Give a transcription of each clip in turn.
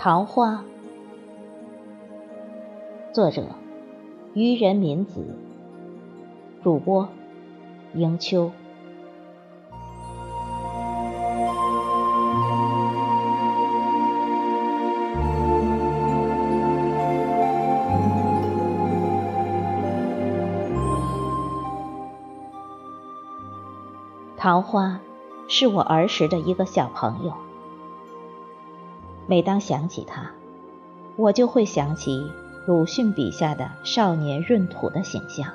桃花，作者：渔人民子，主播：迎秋。桃花是我儿时的一个小朋友。每当想起他，我就会想起鲁迅笔下的少年闰土的形象。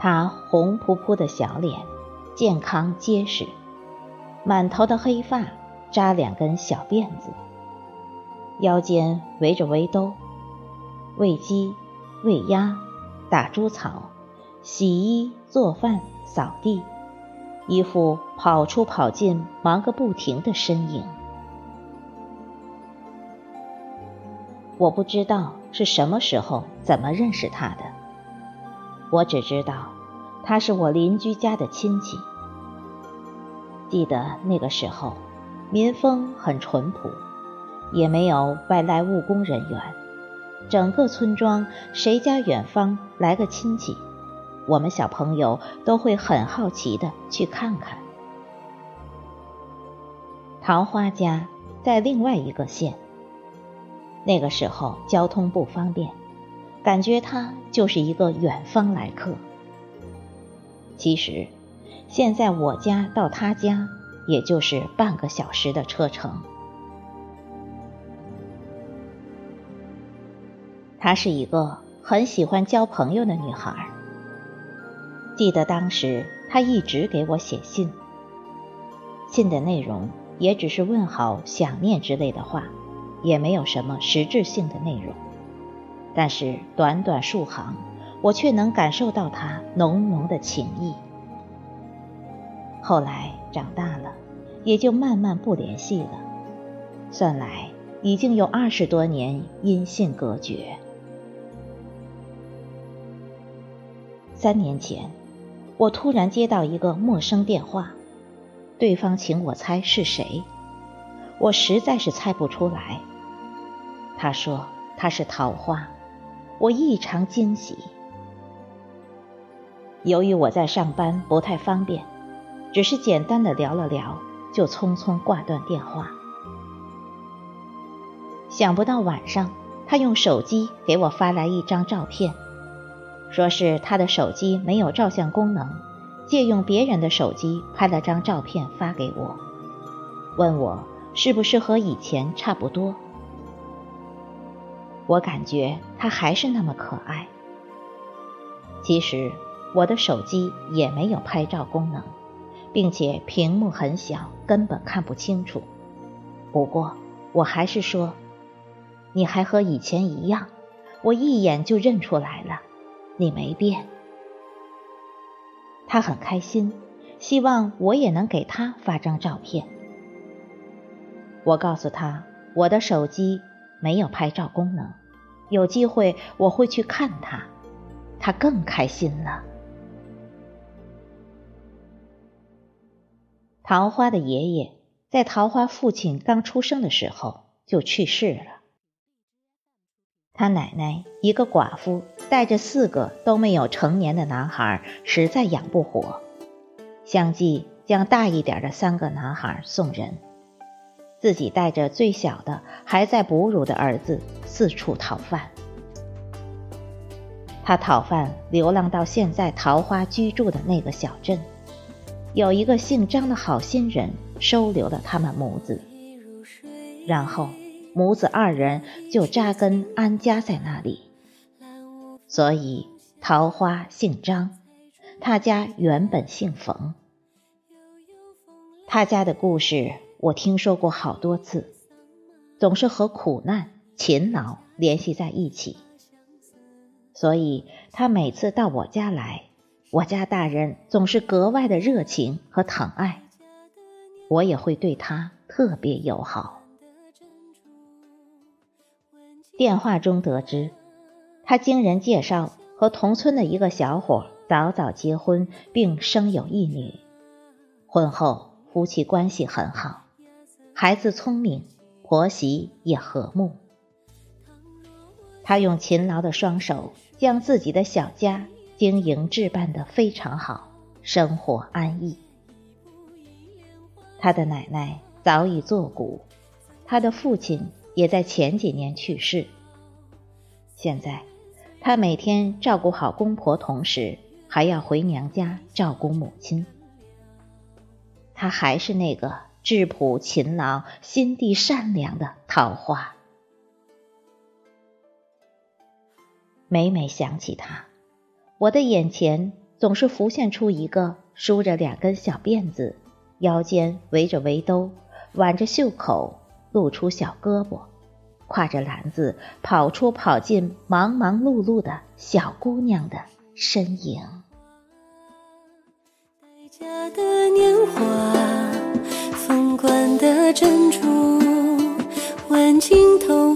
他红扑扑的小脸，健康结实，满头的黑发扎两根小辫子，腰间围着围兜，喂鸡、喂鸭、打猪草、洗衣、做饭、扫地。一副跑出跑进、忙个不停的身影。我不知道是什么时候、怎么认识他的。我只知道他是我邻居家的亲戚。记得那个时候，民风很淳朴，也没有外来务工人员。整个村庄，谁家远方来个亲戚。我们小朋友都会很好奇的去看看。桃花家在另外一个县，那个时候交通不方便，感觉他就是一个远方来客。其实，现在我家到他家也就是半个小时的车程。她是一个很喜欢交朋友的女孩。记得当时他一直给我写信，信的内容也只是问好、想念之类的话，也没有什么实质性的内容。但是短短数行，我却能感受到他浓浓的情意。后来长大了，也就慢慢不联系了。算来已经有二十多年音信隔绝。三年前。我突然接到一个陌生电话，对方请我猜是谁，我实在是猜不出来。他说他是桃花，我异常惊喜。由于我在上班不太方便，只是简单的聊了聊，就匆匆挂断电话。想不到晚上，他用手机给我发来一张照片。说是他的手机没有照相功能，借用别人的手机拍了张照片发给我，问我是不是和以前差不多。我感觉他还是那么可爱。其实我的手机也没有拍照功能，并且屏幕很小，根本看不清楚。不过我还是说，你还和以前一样，我一眼就认出来了。你没变，他很开心，希望我也能给他发张照片。我告诉他，我的手机没有拍照功能，有机会我会去看他，他更开心了。桃花的爷爷在桃花父亲刚出生的时候就去世了。他奶奶一个寡妇，带着四个都没有成年的男孩，实在养不活，相继将大一点的三个男孩送人，自己带着最小的还在哺乳的儿子四处讨饭。他讨饭流浪到现在桃花居住的那个小镇，有一个姓张的好心人收留了他们母子，然后。母子二人就扎根安家在那里，所以桃花姓张，他家原本姓冯。他家的故事我听说过好多次，总是和苦难、勤劳联系在一起，所以他每次到我家来，我家大人总是格外的热情和疼爱，我也会对他特别友好。电话中得知，他经人介绍和同村的一个小伙早早结婚，并生有一女。婚后夫妻关系很好，孩子聪明，婆媳也和睦。他用勤劳的双手将自己的小家经营置办得非常好，生活安逸。他的奶奶早已作古，他的父亲也在前几年去世。现在，他每天照顾好公婆，同时还要回娘家照顾母亲。他还是那个质朴、勤劳、心地善良的桃花。每每想起他，我的眼前总是浮现出一个梳着两根小辫子。腰间围着围兜，挽着袖口，露出小胳膊，挎着篮子跑出跑进忙忙碌碌的小姑娘的身影。待嫁的年华，凤冠的珍珠，挽进头